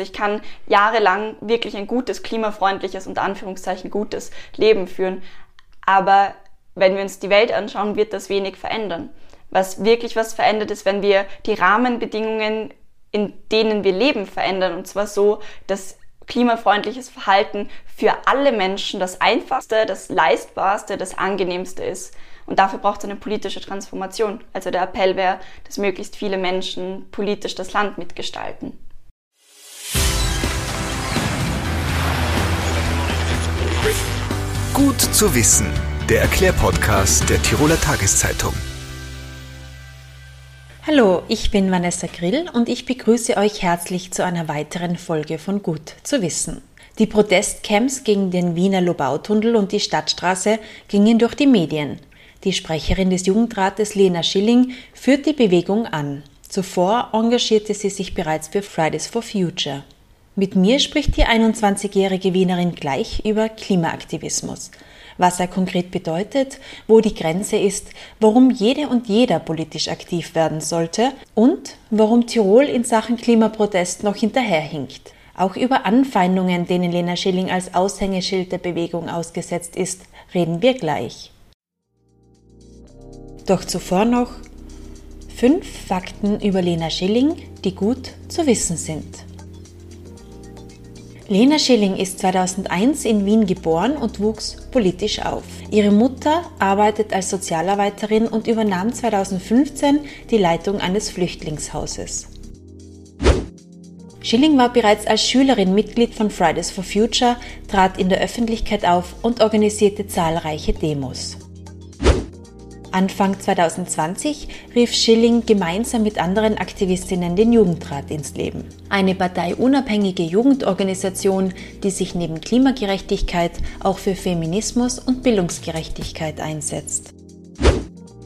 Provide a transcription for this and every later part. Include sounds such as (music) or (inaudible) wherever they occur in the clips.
Ich kann jahrelang wirklich ein gutes, klimafreundliches und Anführungszeichen gutes Leben führen. Aber wenn wir uns die Welt anschauen, wird das wenig verändern. Was wirklich was verändert ist, wenn wir die Rahmenbedingungen, in denen wir leben, verändern. Und zwar so, dass klimafreundliches Verhalten für alle Menschen das einfachste, das leistbarste, das angenehmste ist. Und dafür braucht es eine politische Transformation. Also der Appell wäre, dass möglichst viele Menschen politisch das Land mitgestalten. Gut zu wissen, der Erklärpodcast der Tiroler Tageszeitung. Hallo, ich bin Vanessa Grill und ich begrüße euch herzlich zu einer weiteren Folge von Gut zu wissen. Die Protestcamps gegen den Wiener Lobautunnel und die Stadtstraße gingen durch die Medien. Die Sprecherin des Jugendrates Lena Schilling führt die Bewegung an. Zuvor engagierte sie sich bereits für Fridays for Future. Mit mir spricht die 21-jährige Wienerin gleich über Klimaaktivismus. Was er konkret bedeutet, wo die Grenze ist, warum jede und jeder politisch aktiv werden sollte und warum Tirol in Sachen Klimaprotest noch hinterherhinkt. Auch über Anfeindungen, denen Lena Schilling als Aushängeschild der Bewegung ausgesetzt ist, reden wir gleich. Doch zuvor noch fünf Fakten über Lena Schilling, die gut zu wissen sind. Lena Schilling ist 2001 in Wien geboren und wuchs politisch auf. Ihre Mutter arbeitet als Sozialarbeiterin und übernahm 2015 die Leitung eines Flüchtlingshauses. Schilling war bereits als Schülerin Mitglied von Fridays for Future, trat in der Öffentlichkeit auf und organisierte zahlreiche Demos. Anfang 2020 rief Schilling gemeinsam mit anderen Aktivistinnen den Jugendrat ins Leben. Eine parteiunabhängige Jugendorganisation, die sich neben Klimagerechtigkeit auch für Feminismus und Bildungsgerechtigkeit einsetzt.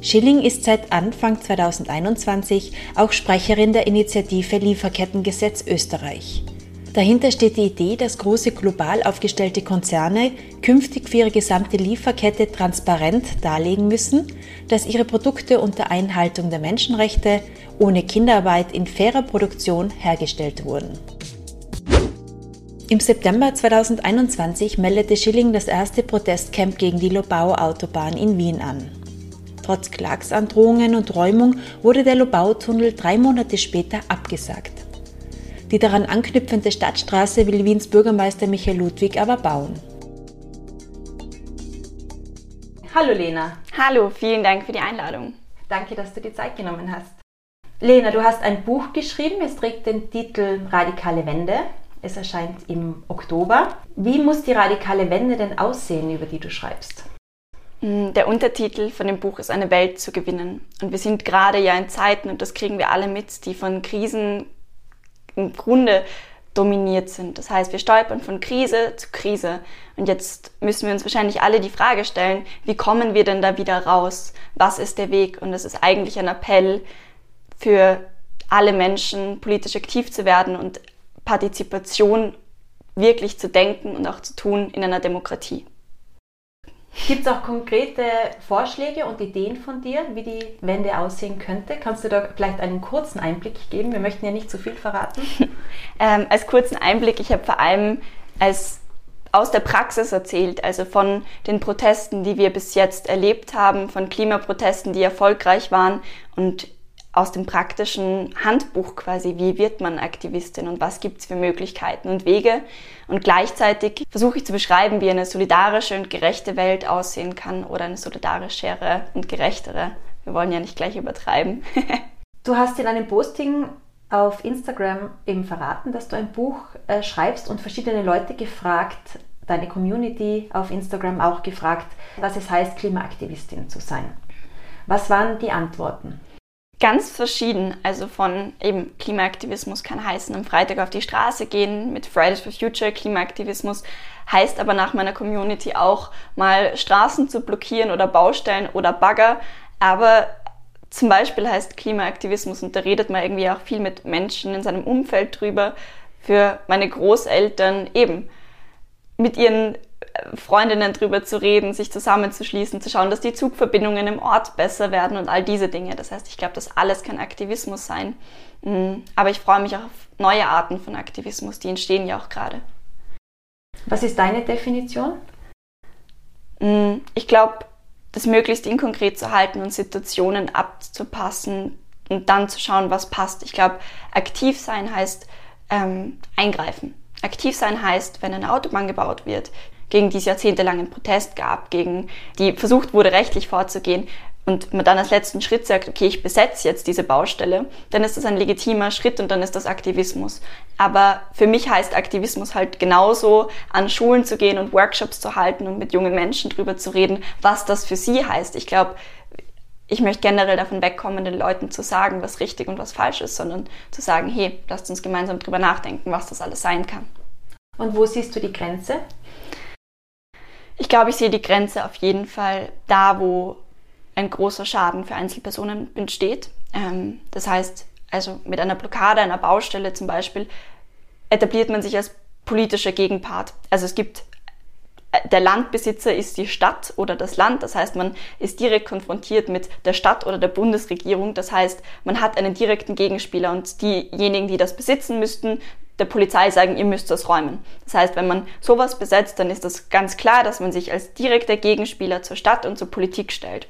Schilling ist seit Anfang 2021 auch Sprecherin der Initiative Lieferkettengesetz Österreich. Dahinter steht die Idee, dass große global aufgestellte Konzerne künftig für ihre gesamte Lieferkette transparent darlegen müssen, dass ihre Produkte unter Einhaltung der Menschenrechte ohne Kinderarbeit in fairer Produktion hergestellt wurden. Im September 2021 meldete Schilling das erste Protestcamp gegen die Lobau-Autobahn in Wien an. Trotz Klagsandrohungen und Räumung wurde der Lobau-Tunnel drei Monate später abgesagt. Die daran anknüpfende Stadtstraße will Wiens Bürgermeister Michael Ludwig aber bauen. Hallo Lena. Hallo, vielen Dank für die Einladung. Danke, dass du die Zeit genommen hast. Lena, du hast ein Buch geschrieben, es trägt den Titel Radikale Wende. Es erscheint im Oktober. Wie muss die radikale Wende denn aussehen, über die du schreibst? Mm, der Untertitel von dem Buch ist eine Welt zu gewinnen. Und wir sind gerade ja in Zeiten, und das kriegen wir alle mit, die von Krisen im Grunde dominiert sind. Das heißt, wir stolpern von Krise zu Krise. Und jetzt müssen wir uns wahrscheinlich alle die Frage stellen, wie kommen wir denn da wieder raus? Was ist der Weg? Und es ist eigentlich ein Appell für alle Menschen, politisch aktiv zu werden und Partizipation wirklich zu denken und auch zu tun in einer Demokratie. Gibt es auch konkrete Vorschläge und Ideen von dir, wie die Wende aussehen könnte? Kannst du da vielleicht einen kurzen Einblick geben? Wir möchten ja nicht zu viel verraten. (laughs) ähm, als kurzen Einblick, ich habe vor allem als aus der Praxis erzählt, also von den Protesten, die wir bis jetzt erlebt haben, von Klimaprotesten, die erfolgreich waren und aus dem praktischen Handbuch quasi, wie wird man Aktivistin und was gibt es für Möglichkeiten und Wege. Und gleichzeitig versuche ich zu beschreiben, wie eine solidarische und gerechte Welt aussehen kann oder eine solidarischere und gerechtere. Wir wollen ja nicht gleich übertreiben. (laughs) du hast in einem Posting auf Instagram eben verraten, dass du ein Buch äh, schreibst und verschiedene Leute gefragt, deine Community auf Instagram auch gefragt, was es heißt, Klimaaktivistin zu sein. Was waren die Antworten? Ganz verschieden. Also von eben Klimaaktivismus kann heißen, am Freitag auf die Straße gehen mit Fridays for Future. Klimaaktivismus heißt aber nach meiner Community auch mal Straßen zu blockieren oder Baustellen oder Bagger. Aber zum Beispiel heißt Klimaaktivismus, und da redet man irgendwie auch viel mit Menschen in seinem Umfeld drüber, für meine Großeltern eben mit ihren Freundinnen drüber zu reden, sich zusammenzuschließen, zu schauen, dass die Zugverbindungen im Ort besser werden und all diese Dinge. Das heißt, ich glaube, das alles kann Aktivismus sein. Mm, aber ich freue mich auch auf neue Arten von Aktivismus, die entstehen ja auch gerade. Was ist deine Definition? Mm, ich glaube, das möglichst inkonkret zu halten und Situationen abzupassen und dann zu schauen, was passt. Ich glaube, aktiv sein heißt ähm, eingreifen. Aktiv sein heißt, wenn eine Autobahn gebaut wird, gegen die es jahrzehntelangen Protest gab, gegen die versucht wurde, rechtlich vorzugehen, und man dann als letzten Schritt sagt, okay, ich besetze jetzt diese Baustelle, dann ist das ein legitimer Schritt und dann ist das Aktivismus. Aber für mich heißt Aktivismus halt genauso, an Schulen zu gehen und Workshops zu halten und mit jungen Menschen drüber zu reden, was das für sie heißt. Ich glaube, ich möchte generell davon wegkommen, den Leuten zu sagen, was richtig und was falsch ist, sondern zu sagen, hey, lasst uns gemeinsam drüber nachdenken, was das alles sein kann. Und wo siehst du die Grenze? Ich glaube, ich sehe die Grenze auf jeden Fall da, wo ein großer Schaden für Einzelpersonen entsteht. Ähm, das heißt, also mit einer Blockade einer Baustelle zum Beispiel etabliert man sich als politischer Gegenpart. Also es gibt der Landbesitzer ist die Stadt oder das Land. Das heißt, man ist direkt konfrontiert mit der Stadt oder der Bundesregierung. Das heißt, man hat einen direkten Gegenspieler und diejenigen, die das besitzen müssten, der Polizei sagen, ihr müsst das räumen. Das heißt, wenn man sowas besetzt, dann ist das ganz klar, dass man sich als direkter Gegenspieler zur Stadt und zur Politik stellt.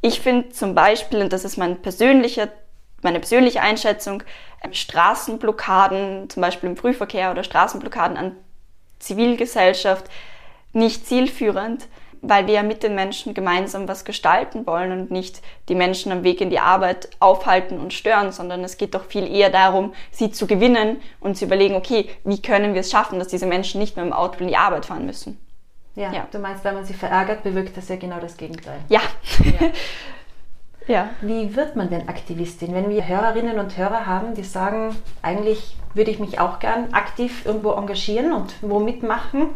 Ich finde zum Beispiel, und das ist mein persönlicher, meine persönliche Einschätzung, ähm, Straßenblockaden, zum Beispiel im Frühverkehr oder Straßenblockaden an Zivilgesellschaft nicht zielführend, weil wir ja mit den Menschen gemeinsam was gestalten wollen und nicht die Menschen am Weg in die Arbeit aufhalten und stören, sondern es geht doch viel eher darum, sie zu gewinnen und zu überlegen, okay, wie können wir es schaffen, dass diese Menschen nicht mehr im Auto in die Arbeit fahren müssen. Ja, ja. du meinst, wenn man sie verärgert, bewirkt das ja genau das Gegenteil. Ja. ja. (laughs) ja. Wie wird man denn Aktivistin? Wenn wir Hörerinnen und Hörer haben, die sagen, eigentlich würde ich mich auch gern aktiv irgendwo engagieren und wo mitmachen,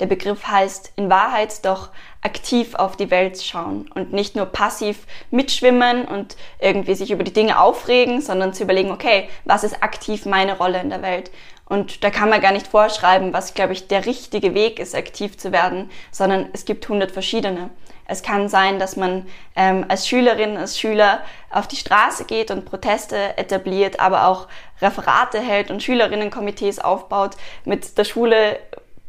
der Begriff heißt in Wahrheit doch aktiv auf die Welt schauen und nicht nur passiv mitschwimmen und irgendwie sich über die Dinge aufregen, sondern zu überlegen, okay, was ist aktiv meine Rolle in der Welt? Und da kann man gar nicht vorschreiben, was, glaube ich, der richtige Weg ist, aktiv zu werden, sondern es gibt hundert verschiedene. Es kann sein, dass man ähm, als Schülerin, als Schüler auf die Straße geht und Proteste etabliert, aber auch Referate hält und Schülerinnenkomitees aufbaut, mit der Schule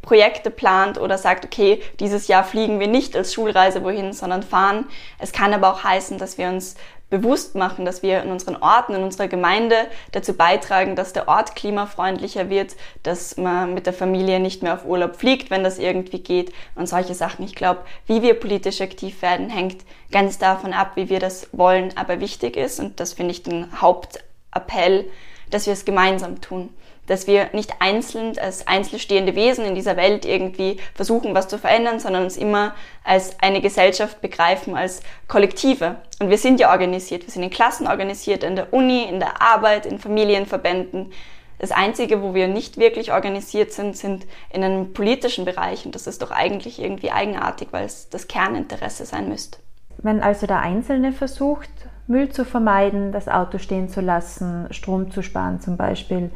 Projekte plant oder sagt, okay, dieses Jahr fliegen wir nicht als Schulreise wohin, sondern fahren. Es kann aber auch heißen, dass wir uns bewusst machen, dass wir in unseren Orten, in unserer Gemeinde dazu beitragen, dass der Ort klimafreundlicher wird, dass man mit der Familie nicht mehr auf Urlaub fliegt, wenn das irgendwie geht und solche Sachen. Ich glaube, wie wir politisch aktiv werden, hängt ganz davon ab, wie wir das wollen, aber wichtig ist und das finde ich den Hauptappell, dass wir es gemeinsam tun dass wir nicht einzeln als einzelstehende Wesen in dieser Welt irgendwie versuchen, was zu verändern, sondern uns immer als eine Gesellschaft begreifen, als Kollektive. Und wir sind ja organisiert. Wir sind in Klassen organisiert, in der Uni, in der Arbeit, in Familienverbänden. Das Einzige, wo wir nicht wirklich organisiert sind, sind in einem politischen Bereich. Und das ist doch eigentlich irgendwie eigenartig, weil es das Kerninteresse sein müsste. Wenn also der Einzelne versucht, Müll zu vermeiden, das Auto stehen zu lassen, Strom zu sparen zum Beispiel,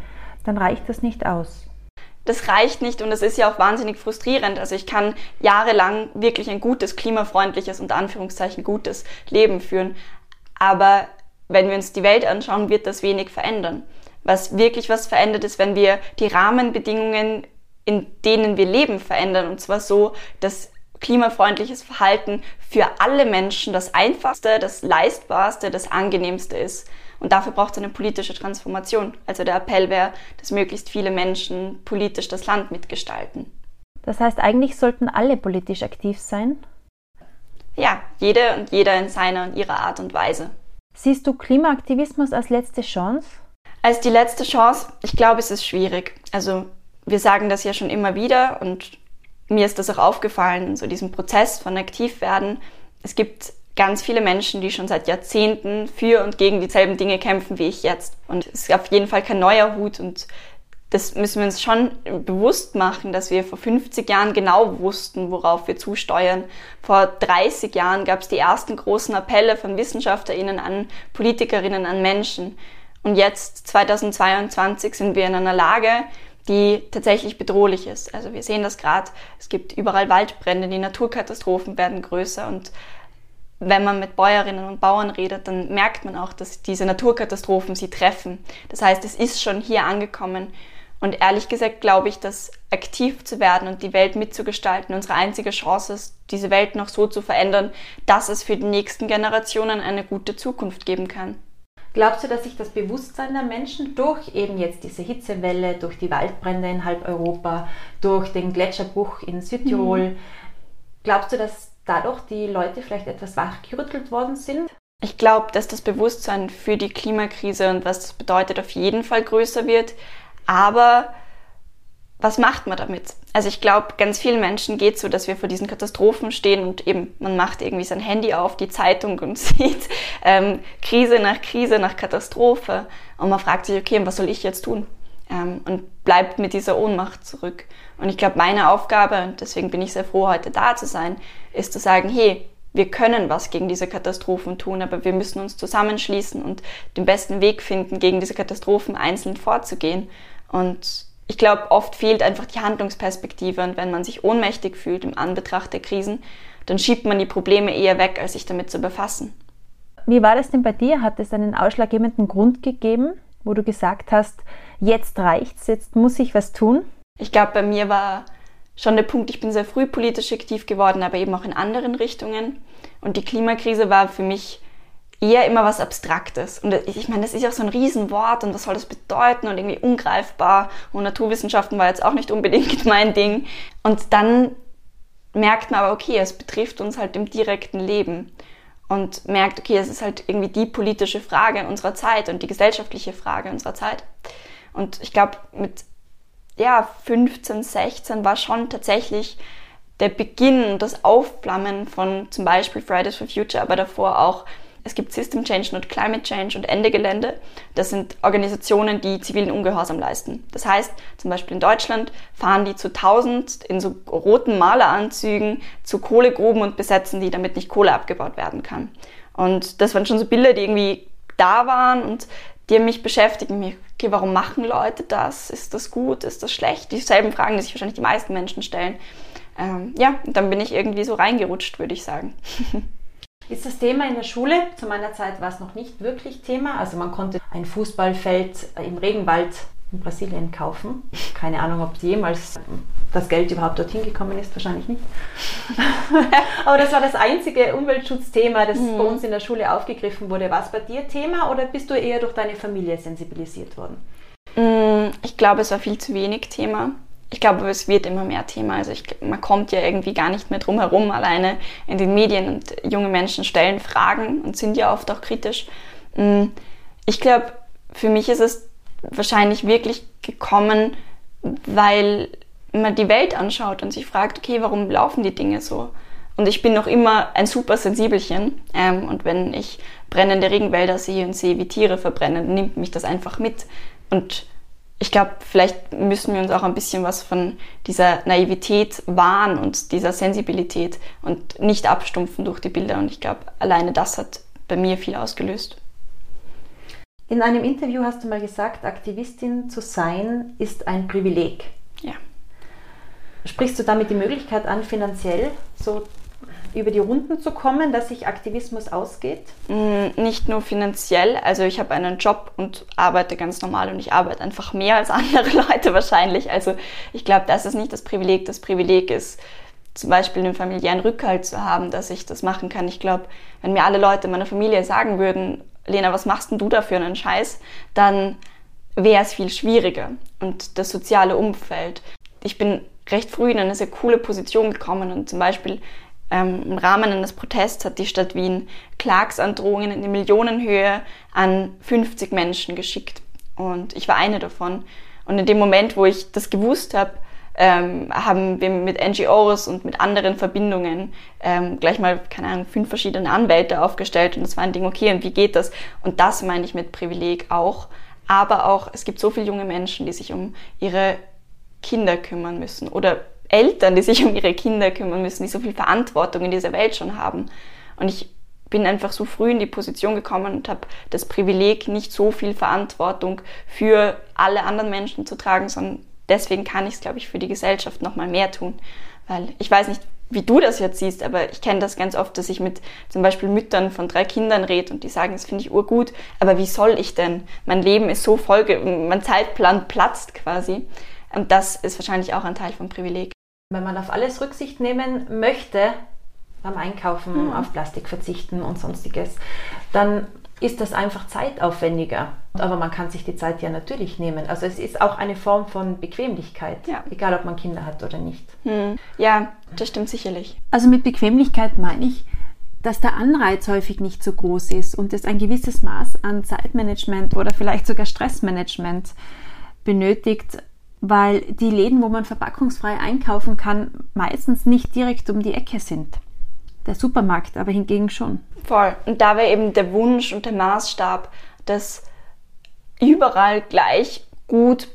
dann reicht das nicht aus. Das reicht nicht und es ist ja auch wahnsinnig frustrierend. Also ich kann jahrelang wirklich ein gutes, klimafreundliches und Anführungszeichen gutes Leben führen. Aber wenn wir uns die Welt anschauen, wird das wenig verändern. Was wirklich was verändert ist, wenn wir die Rahmenbedingungen, in denen wir leben, verändern. Und zwar so, dass klimafreundliches Verhalten für alle Menschen das einfachste, das leistbarste, das angenehmste ist. Und dafür braucht es eine politische Transformation. Also der Appell wäre, dass möglichst viele Menschen politisch das Land mitgestalten. Das heißt, eigentlich sollten alle politisch aktiv sein? Ja, jede und jeder in seiner und ihrer Art und Weise. Siehst du Klimaaktivismus als letzte Chance? Als die letzte Chance, ich glaube, es ist schwierig. Also wir sagen das ja schon immer wieder und mir ist das auch aufgefallen, so diesem Prozess von Aktivwerden. Es gibt ganz viele Menschen, die schon seit Jahrzehnten für und gegen dieselben Dinge kämpfen wie ich jetzt. Und es ist auf jeden Fall kein neuer Hut und das müssen wir uns schon bewusst machen, dass wir vor 50 Jahren genau wussten, worauf wir zusteuern. Vor 30 Jahren gab es die ersten großen Appelle von WissenschaftlerInnen an Politikerinnen, an Menschen. Und jetzt, 2022, sind wir in einer Lage, die tatsächlich bedrohlich ist. Also wir sehen das gerade, es gibt überall Waldbrände, die Naturkatastrophen werden größer und wenn man mit Bäuerinnen und Bauern redet, dann merkt man auch, dass diese Naturkatastrophen sie treffen. Das heißt, es ist schon hier angekommen. Und ehrlich gesagt glaube ich, dass aktiv zu werden und die Welt mitzugestalten unsere einzige Chance ist, diese Welt noch so zu verändern, dass es für die nächsten Generationen eine gute Zukunft geben kann. Glaubst du, dass sich das Bewusstsein der Menschen durch eben jetzt diese Hitzewelle, durch die Waldbrände in halb Europa, durch den Gletscherbruch in Südtirol, mhm. glaubst du, dass dadurch die Leute vielleicht etwas wachgerüttelt worden sind? Ich glaube, dass das Bewusstsein für die Klimakrise und was das bedeutet auf jeden Fall größer wird. Aber was macht man damit? Also ich glaube, ganz vielen Menschen geht so, dass wir vor diesen Katastrophen stehen und eben man macht irgendwie sein Handy auf, die Zeitung und (laughs) sieht ähm, Krise nach Krise nach Katastrophe und man fragt sich, okay, was soll ich jetzt tun? Ähm, und bleibt mit dieser Ohnmacht zurück. Und ich glaube, meine Aufgabe, und deswegen bin ich sehr froh, heute da zu sein, ist zu sagen, hey, wir können was gegen diese Katastrophen tun, aber wir müssen uns zusammenschließen und den besten Weg finden, gegen diese Katastrophen einzeln vorzugehen. Und ich glaube, oft fehlt einfach die Handlungsperspektive und wenn man sich ohnmächtig fühlt im Anbetracht der Krisen, dann schiebt man die Probleme eher weg, als sich damit zu befassen. Wie war das denn bei dir? Hat es einen ausschlaggebenden Grund gegeben, wo du gesagt hast, jetzt reicht's, jetzt muss ich was tun? Ich glaube, bei mir war schon der Punkt, ich bin sehr früh politisch aktiv geworden, aber eben auch in anderen Richtungen. Und die Klimakrise war für mich eher immer was Abstraktes. Und ich meine, das ist ja so ein Riesenwort und was soll das bedeuten und irgendwie ungreifbar. Und Naturwissenschaften war jetzt auch nicht unbedingt (laughs) mein Ding. Und dann merkt man aber, okay, es betrifft uns halt im direkten Leben. Und merkt, okay, es ist halt irgendwie die politische Frage unserer Zeit und die gesellschaftliche Frage unserer Zeit. Und ich glaube, mit ja, 15, 16 war schon tatsächlich der Beginn, das Aufflammen von zum Beispiel Fridays for Future, aber davor auch es gibt System Change und Climate Change und Ende Gelände. Das sind Organisationen, die zivilen Ungehorsam leisten. Das heißt, zum Beispiel in Deutschland fahren die zu tausend in so roten Maleranzügen zu Kohlegruben und besetzen die, damit nicht Kohle abgebaut werden kann. Und das waren schon so Bilder, die irgendwie da waren und die mich beschäftigen. Mich, okay, warum machen Leute das? Ist das gut? Ist das schlecht? Dieselben Fragen, die sich wahrscheinlich die meisten Menschen stellen. Ähm, ja, und dann bin ich irgendwie so reingerutscht, würde ich sagen. (laughs) Ist das Thema in der Schule? Zu meiner Zeit war es noch nicht wirklich Thema. Also man konnte ein Fußballfeld im Regenwald in Brasilien kaufen. Keine Ahnung, ob jemals das Geld überhaupt dorthin gekommen ist, wahrscheinlich nicht. (laughs) Aber das war das einzige Umweltschutzthema, das mhm. bei uns in der Schule aufgegriffen wurde. War es bei dir Thema oder bist du eher durch deine Familie sensibilisiert worden? Mm, ich glaube, es war viel zu wenig Thema ich glaube, es wird immer mehr Thema. Also ich, man kommt ja irgendwie gar nicht mehr drum herum, alleine in den Medien und junge Menschen stellen Fragen und sind ja oft auch kritisch. Mm, ich glaube, für mich ist es wahrscheinlich wirklich gekommen, weil man die Welt anschaut und sich fragt, okay, warum laufen die Dinge so? Und ich bin noch immer ein super Sensibelchen. Ähm, und wenn ich brennende Regenwälder sehe und sehe, wie Tiere verbrennen, nimmt mich das einfach mit. Und ich glaube, vielleicht müssen wir uns auch ein bisschen was von dieser Naivität wahren und dieser Sensibilität und nicht abstumpfen durch die Bilder. Und ich glaube, alleine das hat bei mir viel ausgelöst. In einem Interview hast du mal gesagt, Aktivistin zu sein ist ein Privileg. Ja. Sprichst du damit die Möglichkeit an, finanziell so über die Runden zu kommen, dass sich Aktivismus ausgeht? Mm, nicht nur finanziell, also ich habe einen Job und arbeite ganz normal und ich arbeite einfach mehr als (laughs) andere Leute wahrscheinlich. Also ich glaube, das ist nicht das Privileg. Das Privileg ist zum Beispiel einen familiären Rückhalt zu haben, dass ich das machen kann. Ich glaube, wenn mir alle Leute meiner Familie sagen würden, Lena, was machst denn du da für einen Scheiß, dann wäre es viel schwieriger. Und das soziale Umfeld. Ich bin recht früh in eine sehr coole Position gekommen und zum Beispiel ähm, Im Rahmen eines Protests hat die Stadt Wien Klagsandrohungen in Millionenhöhe an 50 Menschen geschickt. Und ich war eine davon. Und in dem Moment, wo ich das gewusst habe, ähm, haben wir mit NGOs und mit anderen Verbindungen ähm, gleich mal, keine Ahnung, fünf verschiedene Anwälte aufgestellt. Und das war ein Ding, okay, und wie geht das? Und das meine ich mit Privileg auch. Aber auch, es gibt so viele junge Menschen, die sich um ihre Kinder kümmern müssen oder Eltern, die sich um ihre Kinder kümmern müssen, die so viel Verantwortung in dieser Welt schon haben. Und ich bin einfach so früh in die Position gekommen und habe das Privileg, nicht so viel Verantwortung für alle anderen Menschen zu tragen, sondern deswegen kann ich es, glaube ich, für die Gesellschaft nochmal mehr tun. Weil ich weiß nicht, wie du das jetzt siehst, aber ich kenne das ganz oft, dass ich mit zum Beispiel Müttern von drei Kindern rede und die sagen, das finde ich urgut, aber wie soll ich denn? Mein Leben ist so voll, mein Zeitplan platzt quasi. Und das ist wahrscheinlich auch ein Teil vom Privileg. Wenn man auf alles Rücksicht nehmen möchte, beim Einkaufen mhm. auf Plastik verzichten und sonstiges, dann ist das einfach zeitaufwendiger. Aber man kann sich die Zeit ja natürlich nehmen. Also es ist auch eine Form von Bequemlichkeit, ja. egal ob man Kinder hat oder nicht. Hm. Ja, das stimmt sicherlich. Also mit Bequemlichkeit meine ich, dass der Anreiz häufig nicht so groß ist und es ein gewisses Maß an Zeitmanagement oder vielleicht sogar Stressmanagement benötigt, weil die Läden, wo man verpackungsfrei einkaufen kann, meistens nicht direkt um die Ecke sind. Der Supermarkt aber hingegen schon. Voll. Und da wäre eben der Wunsch und der Maßstab, dass überall gleich gut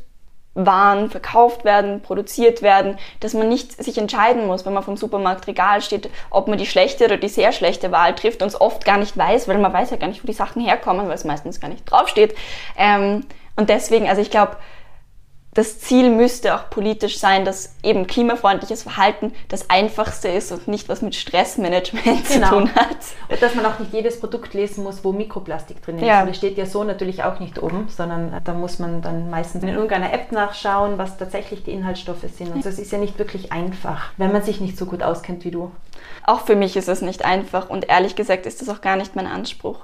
Waren verkauft werden, produziert werden, dass man nicht sich entscheiden muss, wenn man vom Supermarktregal steht, ob man die schlechte oder die sehr schlechte Wahl trifft und es oft gar nicht weiß, weil man weiß ja gar nicht, wo die Sachen herkommen, weil es meistens gar nicht draufsteht. Ähm, und deswegen, also ich glaube, das Ziel müsste auch politisch sein, dass eben klimafreundliches Verhalten das Einfachste ist und nicht was mit Stressmanagement genau. zu tun hat. Und dass man auch nicht jedes Produkt lesen muss, wo Mikroplastik drin ist. Ja. Das steht ja so natürlich auch nicht oben, sondern da muss man dann meistens in irgendeiner App nachschauen, was tatsächlich die Inhaltsstoffe sind. Und das ist ja nicht wirklich einfach, wenn man sich nicht so gut auskennt wie du. Auch für mich ist es nicht einfach und ehrlich gesagt ist das auch gar nicht mein Anspruch.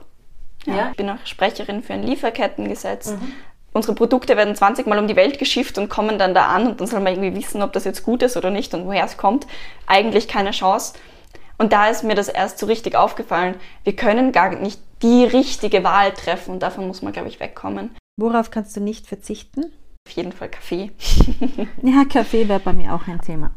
Ja, ja. Ich bin auch Sprecherin für ein Lieferkettengesetz. Mhm unsere Produkte werden 20 Mal um die Welt geschifft und kommen dann da an und dann soll man irgendwie wissen, ob das jetzt gut ist oder nicht und woher es kommt. Eigentlich keine Chance. Und da ist mir das erst so richtig aufgefallen. Wir können gar nicht die richtige Wahl treffen und davon muss man, glaube ich, wegkommen. Worauf kannst du nicht verzichten? Auf jeden Fall Kaffee. (laughs) ja, Kaffee wäre bei mir auch ein Thema.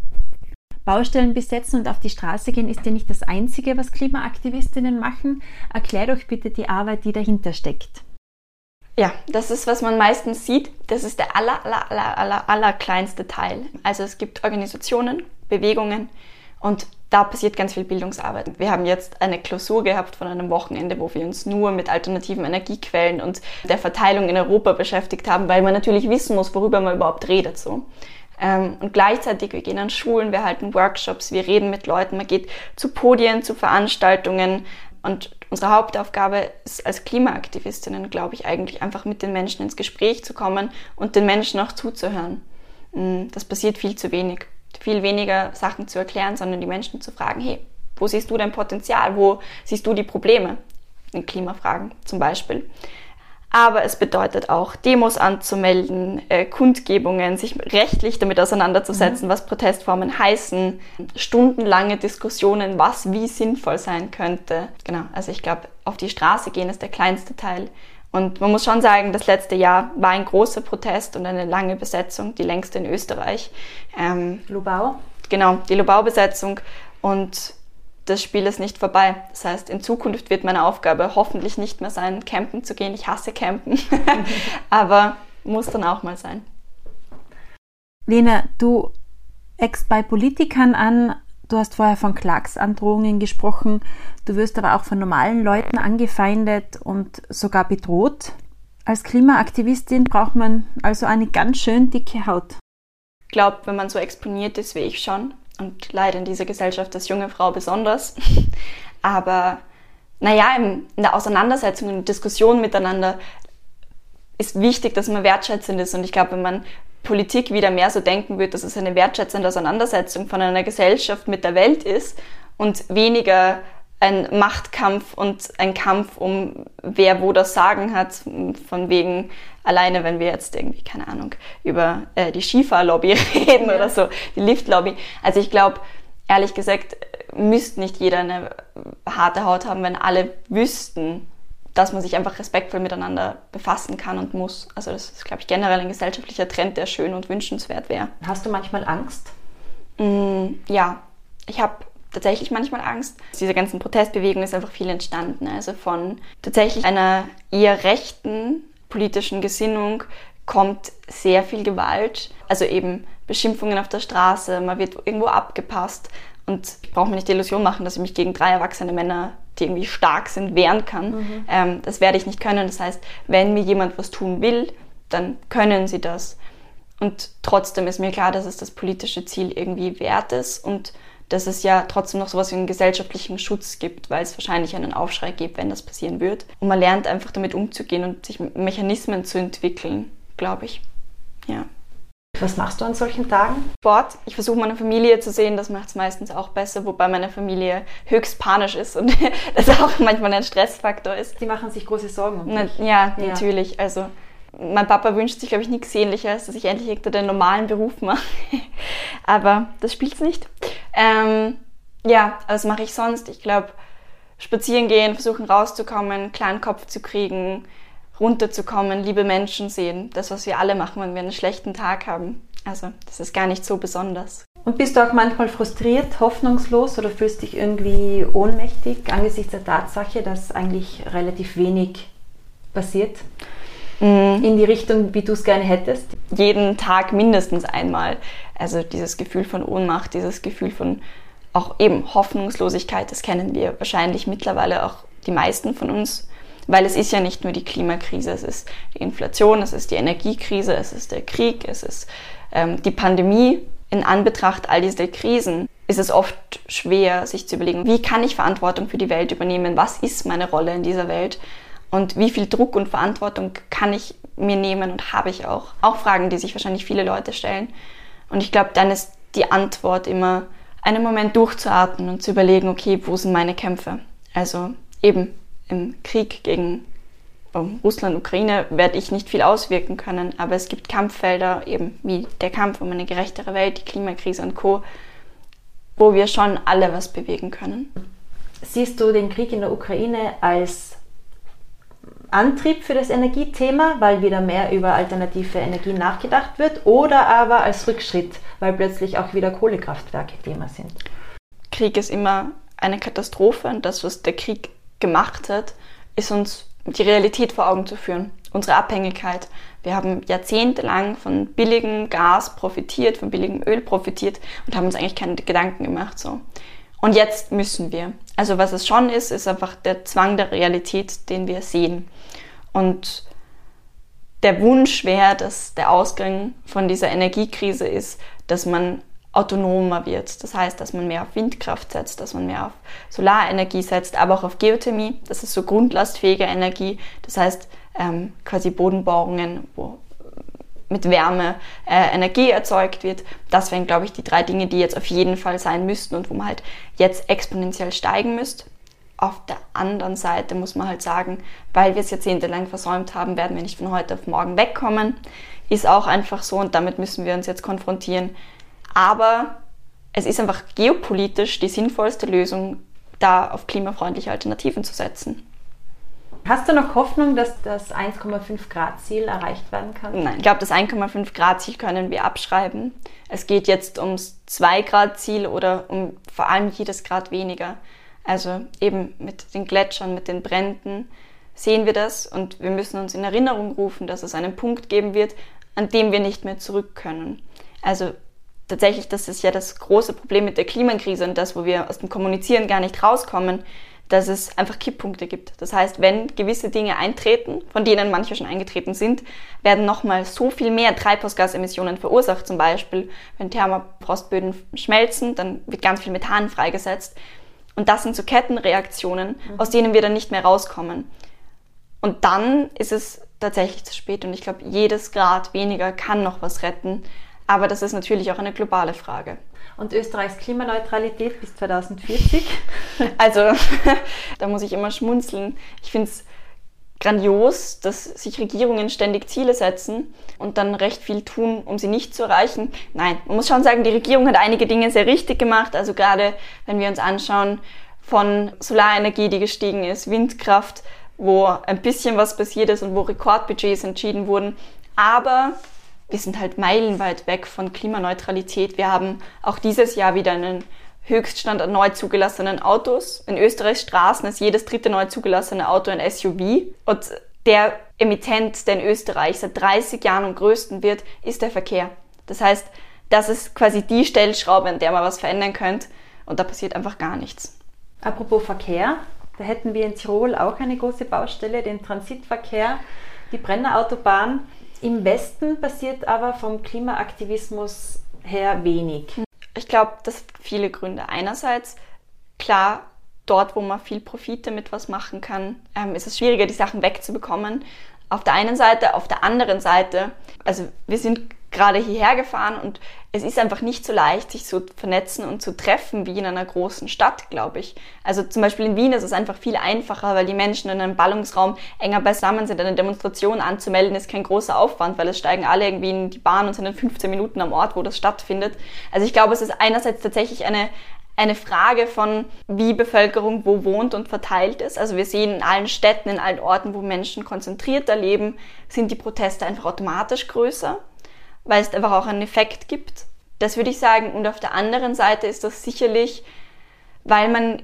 Baustellen besetzen und auf die Straße gehen ist ja nicht das Einzige, was Klimaaktivistinnen machen. Erklär doch bitte die Arbeit, die dahinter steckt. Ja, das ist, was man meistens sieht. Das ist der aller, aller, aller, aller, aller kleinste Teil. Also es gibt Organisationen, Bewegungen und da passiert ganz viel Bildungsarbeit. Wir haben jetzt eine Klausur gehabt von einem Wochenende, wo wir uns nur mit alternativen Energiequellen und der Verteilung in Europa beschäftigt haben, weil man natürlich wissen muss, worüber man überhaupt redet. So. Ähm, und gleichzeitig, wir gehen an Schulen, wir halten Workshops, wir reden mit Leuten, man geht zu Podien, zu Veranstaltungen, und unsere Hauptaufgabe ist als Klimaaktivistinnen, glaube ich, eigentlich einfach mit den Menschen ins Gespräch zu kommen und den Menschen auch zuzuhören. Mm, das passiert viel zu wenig. Viel weniger Sachen zu erklären, sondern die Menschen zu fragen, hey, wo siehst du dein Potenzial? Wo siehst du die Probleme? In Klimafragen zum Beispiel aber es bedeutet auch, Demos anzumelden, äh, Kundgebungen, sich rechtlich damit auseinanderzusetzen, mhm. was Protestformen heißen, stundenlange Diskussionen, was wie sinnvoll sein könnte. Genau, also ich glaube, auf die Straße gehen ist der kleinste Teil. Und man muss schon sagen, das letzte Jahr war ein großer Protest und eine lange Besetzung, die längste in Österreich. Ähm, Lubau? Genau, die Lubau-Besetzung. Und das Spiel ist nicht vorbei. Das heißt, in Zukunft wird meine Aufgabe hoffentlich nicht mehr sein, campen zu gehen. Ich hasse campen, (laughs) aber muss dann auch mal sein. Lena, du eckst bei Politikern an. Du hast vorher von Klagsandrohungen gesprochen. Du wirst aber auch von normalen Leuten angefeindet und sogar bedroht. Als Klimaaktivistin braucht man also eine ganz schön dicke Haut. Ich glaube, wenn man so exponiert ist wie ich schon, und leider in dieser Gesellschaft als junge Frau besonders. (laughs) Aber naja, in der Auseinandersetzung, in der Diskussion miteinander ist wichtig, dass man wertschätzend ist. Und ich glaube, wenn man Politik wieder mehr so denken wird, dass es eine wertschätzende Auseinandersetzung von einer Gesellschaft mit der Welt ist und weniger ein Machtkampf und ein Kampf um wer wo das Sagen hat, von wegen alleine, wenn wir jetzt irgendwie, keine Ahnung, über äh, die Skifahrlobby (laughs) reden ja. oder so, die Liftlobby. Also ich glaube, ehrlich gesagt, müsste nicht jeder eine harte Haut haben, wenn alle wüssten, dass man sich einfach respektvoll miteinander befassen kann und muss. Also das ist, glaube ich, generell ein gesellschaftlicher Trend, der schön und wünschenswert wäre. Hast du manchmal Angst? Mm, ja, ich habe tatsächlich manchmal Angst. Aus dieser ganzen Protestbewegung ist einfach viel entstanden. Also von tatsächlich einer eher rechten politischen Gesinnung kommt sehr viel Gewalt. Also eben Beschimpfungen auf der Straße, man wird irgendwo abgepasst. Und ich brauche mir nicht die Illusion machen, dass ich mich gegen drei erwachsene Männer, die irgendwie stark sind, wehren kann. Mhm. Ähm, das werde ich nicht können. Das heißt, wenn mir jemand was tun will, dann können sie das. Und trotzdem ist mir klar, dass es das politische Ziel irgendwie wert ist und dass es ja trotzdem noch sowas wie einen gesellschaftlichen Schutz gibt, weil es wahrscheinlich einen Aufschrei gibt, wenn das passieren wird. Und man lernt einfach damit umzugehen und sich Mechanismen zu entwickeln, glaube ich. Ja. Was machst du an solchen Tagen? Sport. Ich versuche meine Familie zu sehen, das macht es meistens auch besser, wobei meine Familie höchst panisch ist und (laughs) das auch manchmal ein Stressfaktor ist. Die machen sich große Sorgen um dich. Na, ja, ja, natürlich. Also mein Papa wünscht sich, glaube ich, nichts ähnlicher, als dass ich endlich irgendeinen den normalen Beruf mache. (laughs) Aber das spielt es nicht. Ähm, ja, was mache ich sonst? Ich glaube, spazieren gehen, versuchen rauszukommen, kleinen Kopf zu kriegen, runterzukommen, liebe Menschen sehen. Das, was wir alle machen, wenn wir einen schlechten Tag haben. Also, das ist gar nicht so besonders. Und bist du auch manchmal frustriert, hoffnungslos oder fühlst dich irgendwie ohnmächtig angesichts der Tatsache, dass eigentlich relativ wenig passiert? Mhm. in die Richtung, wie du es gerne hättest? Jeden Tag mindestens einmal. Also dieses Gefühl von Ohnmacht, dieses Gefühl von auch eben Hoffnungslosigkeit, das kennen wir wahrscheinlich mittlerweile auch die meisten von uns, weil es ist ja nicht nur die Klimakrise, es ist die Inflation, es ist die Energiekrise, es ist der Krieg, es ist ähm, die Pandemie. In Anbetracht all dieser Krisen ist es oft schwer, sich zu überlegen, wie kann ich Verantwortung für die Welt übernehmen, was ist meine Rolle in dieser Welt und wie viel Druck und Verantwortung kann ich mir nehmen und habe ich auch? Auch Fragen, die sich wahrscheinlich viele Leute stellen. Und ich glaube, dann ist die Antwort immer, einen Moment durchzuatmen und zu überlegen, okay, wo sind meine Kämpfe? Also eben im Krieg gegen Russland, Ukraine werde ich nicht viel auswirken können, aber es gibt Kampffelder, eben wie der Kampf um eine gerechtere Welt, die Klimakrise und Co., wo wir schon alle was bewegen können. Siehst du den Krieg in der Ukraine als Antrieb für das Energiethema, weil wieder mehr über alternative Energien nachgedacht wird, oder aber als Rückschritt, weil plötzlich auch wieder Kohlekraftwerke Thema sind? Krieg ist immer eine Katastrophe und das, was der Krieg gemacht hat, ist uns die Realität vor Augen zu führen, unsere Abhängigkeit. Wir haben jahrzehntelang von billigem Gas profitiert, von billigem Öl profitiert und haben uns eigentlich keine Gedanken gemacht. So. Und jetzt müssen wir. Also was es schon ist, ist einfach der Zwang der Realität, den wir sehen. Und der Wunsch wäre, dass der Ausgang von dieser Energiekrise ist, dass man autonomer wird. Das heißt, dass man mehr auf Windkraft setzt, dass man mehr auf Solarenergie setzt, aber auch auf Geothermie. Das ist so grundlastfähige Energie. Das heißt, ähm, quasi Bodenbohrungen, wo mit Wärme äh, Energie erzeugt wird. Das wären, glaube ich, die drei Dinge, die jetzt auf jeden Fall sein müssten und wo man halt jetzt exponentiell steigen müsste. Auf der anderen Seite muss man halt sagen, weil wir es jahrzehntelang versäumt haben, werden wir nicht von heute auf morgen wegkommen. Ist auch einfach so und damit müssen wir uns jetzt konfrontieren. Aber es ist einfach geopolitisch die sinnvollste Lösung, da auf klimafreundliche Alternativen zu setzen. Hast du noch Hoffnung, dass das 1,5 Grad Ziel erreicht werden kann? Nein, ich glaube, das 1,5 Grad Ziel können wir abschreiben. Es geht jetzt ums 2 Grad Ziel oder um vor allem jedes Grad weniger. Also eben mit den Gletschern, mit den Bränden sehen wir das und wir müssen uns in Erinnerung rufen, dass es einen Punkt geben wird, an dem wir nicht mehr zurück können. Also tatsächlich, das ist ja das große Problem mit der Klimakrise und das, wo wir aus dem Kommunizieren gar nicht rauskommen dass es einfach Kipppunkte gibt. Das heißt, wenn gewisse Dinge eintreten, von denen manche schon eingetreten sind, werden nochmal so viel mehr Treibhausgasemissionen verursacht. Zum Beispiel, wenn Thermofrostböden schmelzen, dann wird ganz viel Methan freigesetzt. Und das sind so Kettenreaktionen, mhm. aus denen wir dann nicht mehr rauskommen. Und dann ist es tatsächlich zu spät. Und ich glaube, jedes Grad weniger kann noch was retten. Aber das ist natürlich auch eine globale Frage. Und Österreichs Klimaneutralität bis 2040? (laughs) Also, (laughs) da muss ich immer schmunzeln. Ich finde es grandios, dass sich Regierungen ständig Ziele setzen und dann recht viel tun, um sie nicht zu erreichen. Nein, man muss schon sagen, die Regierung hat einige Dinge sehr richtig gemacht. Also gerade wenn wir uns anschauen von Solarenergie, die gestiegen ist, Windkraft, wo ein bisschen was passiert ist und wo Rekordbudgets entschieden wurden. Aber wir sind halt meilenweit weg von Klimaneutralität. Wir haben auch dieses Jahr wieder einen Höchststand an neu zugelassenen Autos. In Österreichs Straßen ist jedes dritte neu zugelassene Auto ein SUV. Und der Emittent, der in Österreich seit 30 Jahren am größten wird, ist der Verkehr. Das heißt, das ist quasi die Stellschraube, an der man was verändern könnte. Und da passiert einfach gar nichts. Apropos Verkehr, da hätten wir in Tirol auch eine große Baustelle, den Transitverkehr, die Brennerautobahn Im Westen passiert aber vom Klimaaktivismus her wenig. Ich glaube, das hat viele Gründe. Einerseits, klar, dort, wo man viel Profit damit was machen kann, ähm, ist es schwieriger, die Sachen wegzubekommen. Auf der einen Seite, auf der anderen Seite, also wir sind gerade hierher gefahren und es ist einfach nicht so leicht, sich zu vernetzen und zu treffen wie in einer großen Stadt, glaube ich. Also zum Beispiel in Wien ist es einfach viel einfacher, weil die Menschen in einem Ballungsraum enger beisammen sind. Eine Demonstration anzumelden ist kein großer Aufwand, weil es steigen alle irgendwie in die Bahn und sind in 15 Minuten am Ort, wo das stattfindet. Also ich glaube, es ist einerseits tatsächlich eine eine Frage von, wie Bevölkerung wo wohnt und verteilt ist. Also wir sehen in allen Städten, in allen Orten, wo Menschen konzentrierter leben, sind die Proteste einfach automatisch größer weil es einfach auch einen Effekt gibt. Das würde ich sagen. Und auf der anderen Seite ist das sicherlich, weil man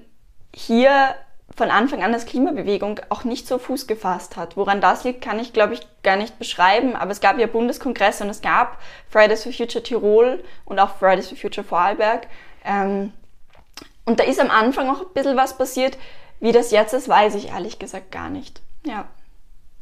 hier von Anfang an als Klimabewegung auch nicht so Fuß gefasst hat. Woran das liegt, kann ich, glaube ich, gar nicht beschreiben. Aber es gab ja Bundeskongresse und es gab Fridays for Future Tirol und auch Fridays for Future Vorarlberg. Ähm, und da ist am Anfang auch ein bisschen was passiert. Wie das jetzt ist, weiß ich ehrlich gesagt gar nicht. Ja.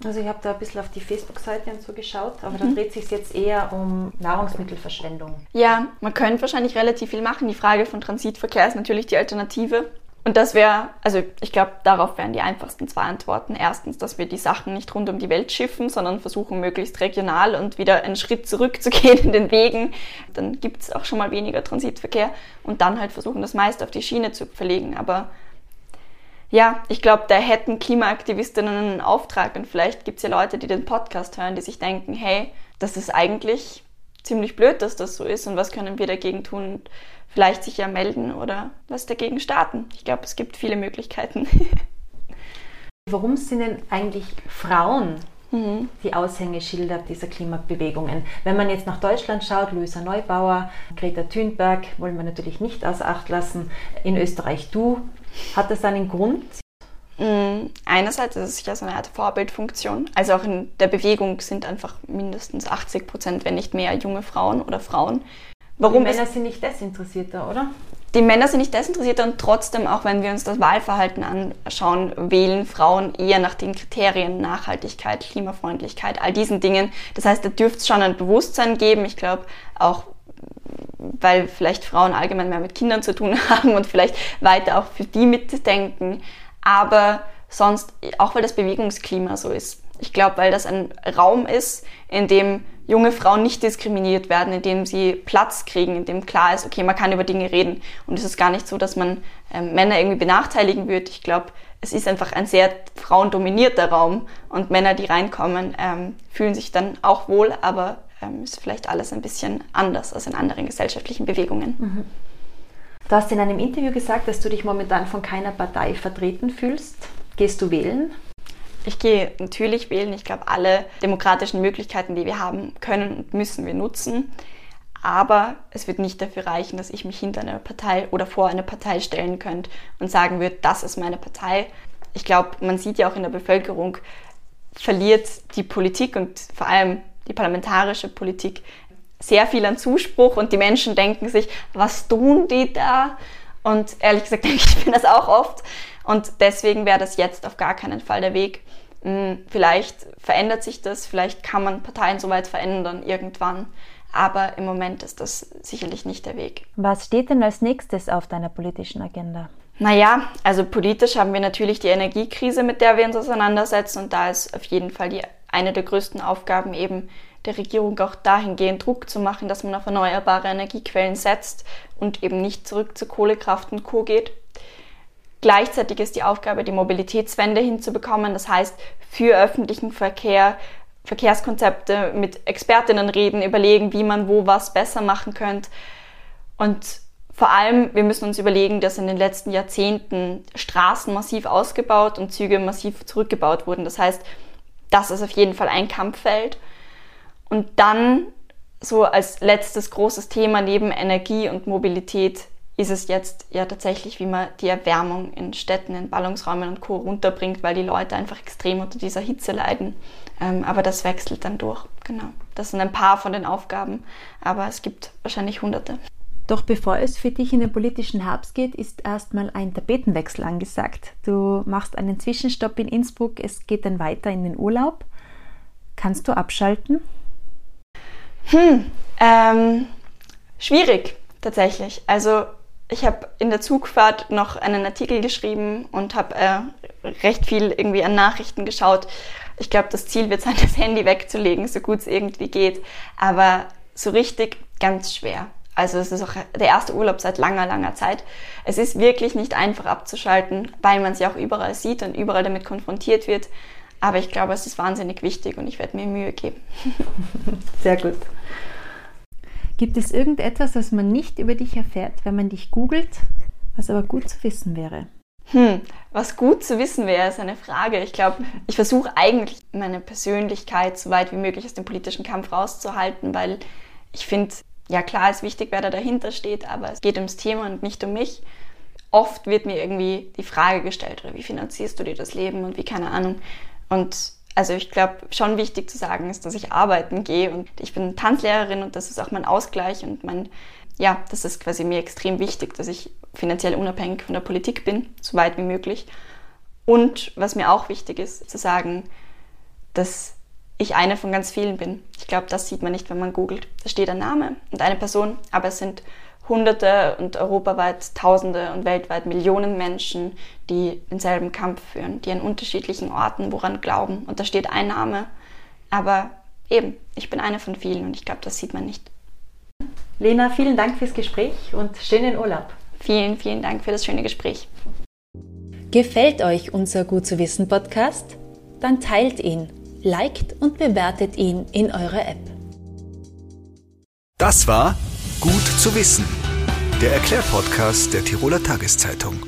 Also ich habe da ein bisschen auf die Facebook-Seite und so geschaut, aber mhm. da dreht sich jetzt eher um Nahrungsmittelverschwendung. Ja, man könnte wahrscheinlich relativ viel machen. Die Frage von Transitverkehr ist natürlich die Alternative. Und das wäre, also ich glaube, darauf wären die einfachsten zwei Antworten. Erstens, dass wir die Sachen nicht rund um die Welt schiffen, sondern versuchen, möglichst regional und wieder einen Schritt zurückzugehen in den Wegen. Dann gibt es auch schon mal weniger Transitverkehr. Und dann halt versuchen, das meiste auf die Schiene zu verlegen. Aber ja, ich glaube, da hätten Klimaaktivistinnen einen Auftrag und vielleicht gibt es ja Leute, die den Podcast hören, die sich denken, hey, das ist eigentlich ziemlich blöd, dass das so ist und was können wir dagegen tun? Und vielleicht sich ja melden oder was dagegen starten. Ich glaube, es gibt viele Möglichkeiten. (laughs) Warum sind denn eigentlich Frauen mhm. die Aushängeschilder dieser Klimabewegungen? Wenn man jetzt nach Deutschland schaut, Luisa Neubauer, Greta Thunberg, wollen wir natürlich nicht außer Acht lassen. In Österreich du. Hat das einen Grund? Mm, einerseits ist es sicher so eine Art Vorbildfunktion. Also auch in der Bewegung sind einfach mindestens 80 Prozent, wenn nicht mehr, junge Frauen oder Frauen. Warum die Männer sind nicht desinteressierter, oder? Die Männer sind nicht desinteressierter und trotzdem, auch wenn wir uns das Wahlverhalten anschauen, wählen Frauen eher nach den Kriterien Nachhaltigkeit, Klimafreundlichkeit, all diesen Dingen. Das heißt, da dürfte es schon ein Bewusstsein geben. Ich glaube, auch weil vielleicht Frauen allgemein mehr mit Kindern zu tun (laughs) haben und vielleicht weiter auch für die mitdenken. Aber sonst, auch weil das Bewegungsklima so ist. Ich glaube, weil das ein Raum ist, in dem junge Frauen nicht diskriminiert werden, in dem sie Platz kriegen, in dem klar ist, okay, man kann über Dinge reden. Und es ist gar nicht so, dass man ähm, Männer irgendwie benachteiligen wird. Ich glaube, es ist einfach ein sehr frauendominierter Raum und Männer, die reinkommen, ähm, fühlen sich dann auch wohl, aber ähm, ist vielleicht alles ein bisschen anders als in anderen gesellschaftlichen Bewegungen. Mhm. Du hast in einem Interview gesagt, dass du dich momentan von keiner Partei vertreten fühlst. Gehst du wählen? Ich gehe natürlich wählen. Ich glaube, alle demokratischen Möglichkeiten, die wir haben, können und müssen wir nutzen. Aber es wird nicht dafür reichen, dass ich mich hinter einer Partei oder vor eine Partei stellen könnte und sagen würde, das ist meine Partei. Ich glaube, man sieht ja auch in der Bevölkerung, verliert die Politik und vor allem die parlamentarische Politik sehr viel an Zuspruch und die Menschen denken sich, was tun die da? Und ehrlich gesagt (laughs) denke ich mir das auch oft. Und deswegen wäre das jetzt auf gar keinen Fall der Weg. Hm, vielleicht verändert sich das, vielleicht kann man Parteien so weit verändern irgendwann. Aber im Moment ist das sicherlich nicht der Weg. Was steht denn als nächstes auf deiner politischen Agenda? Naja, also politisch haben wir natürlich die Energiekrise, mit der wir uns auseinandersetzen. Und da ist auf jeden Fall die, eine der größten Aufgaben eben der Regierung auch dahingehend Druck zu machen, dass man auf erneuerbare Energiequellen setzt und eben nicht zurück zu Kohlekraft und Co. geht. Gleichzeitig ist die Aufgabe, die Mobilitätswende hinzubekommen. Das heißt, für öffentlichen Verkehr Verkehrskonzepte mit Expertinnen reden, überlegen, wie man wo was besser machen könnte. Und vor allem, wir müssen uns überlegen, dass in den letzten Jahrzehnten Straßen massiv ausgebaut und Züge massiv zurückgebaut wurden. Das heißt, das ist auf jeden Fall ein Kampffeld. Und dann so als letztes großes Thema neben Energie und Mobilität ist es jetzt ja tatsächlich, wie man die Erwärmung in Städten, in Ballungsräumen und Co. runterbringt, weil die Leute einfach extrem unter dieser Hitze leiden. Ähm, aber das wechselt dann durch. Genau. Das sind ein paar von den Aufgaben, aber es gibt wahrscheinlich hunderte. Doch bevor es für dich in den politischen Herbst geht, ist erstmal ein Tapetenwechsel angesagt. Du machst einen Zwischenstopp in Innsbruck, es geht dann weiter in den Urlaub. Kannst du abschalten? Hm, ähm, schwierig tatsächlich. Also ich habe in der Zugfahrt noch einen Artikel geschrieben und habe äh, recht viel irgendwie an Nachrichten geschaut. Ich glaube, das Ziel wird sein, (laughs) das Handy wegzulegen, so gut es irgendwie geht. Aber so richtig ganz schwer. Also es ist auch der erste Urlaub seit langer, langer Zeit. Es ist wirklich nicht einfach abzuschalten, weil man sie auch überall sieht und überall damit konfrontiert wird. Aber ich glaube, es ist wahnsinnig wichtig und ich werde mir Mühe geben. (laughs) Sehr gut. Gibt es irgendetwas, was man nicht über dich erfährt, wenn man dich googelt, was aber gut zu wissen wäre? Hm, was gut zu wissen wäre, ist eine Frage. Ich glaube, ich versuche eigentlich meine Persönlichkeit so weit wie möglich aus dem politischen Kampf rauszuhalten, weil ich finde, ja klar ist wichtig, wer da dahinter steht, aber es geht ums Thema und nicht um mich. Oft wird mir irgendwie die Frage gestellt, oder wie finanzierst du dir das Leben und wie keine Ahnung. Und also ich glaube, schon wichtig zu sagen ist, dass ich arbeiten gehe und ich bin Tanzlehrerin und das ist auch mein Ausgleich und mein, ja, das ist quasi mir extrem wichtig, dass ich finanziell unabhängig von der Politik bin, so weit wie möglich. Und was mir auch wichtig ist, zu sagen, dass ich eine von ganz vielen bin. Ich glaube, das sieht man nicht, wenn man googelt. Da steht ein Name und eine Person, aber es sind Hunderte und europaweit Tausende und weltweit Millionen Menschen, die denselben Kampf führen, die an unterschiedlichen Orten woran glauben. Und da steht ein Name. Aber eben, ich bin eine von vielen und ich glaube, das sieht man nicht. Lena, vielen Dank fürs Gespräch und schönen Urlaub. Vielen, vielen Dank für das schöne Gespräch. Gefällt euch unser Gut zu wissen Podcast? Dann teilt ihn liked und bewertet ihn in eurer App. Das war Gut zu wissen, der Erklärpodcast der Tiroler Tageszeitung.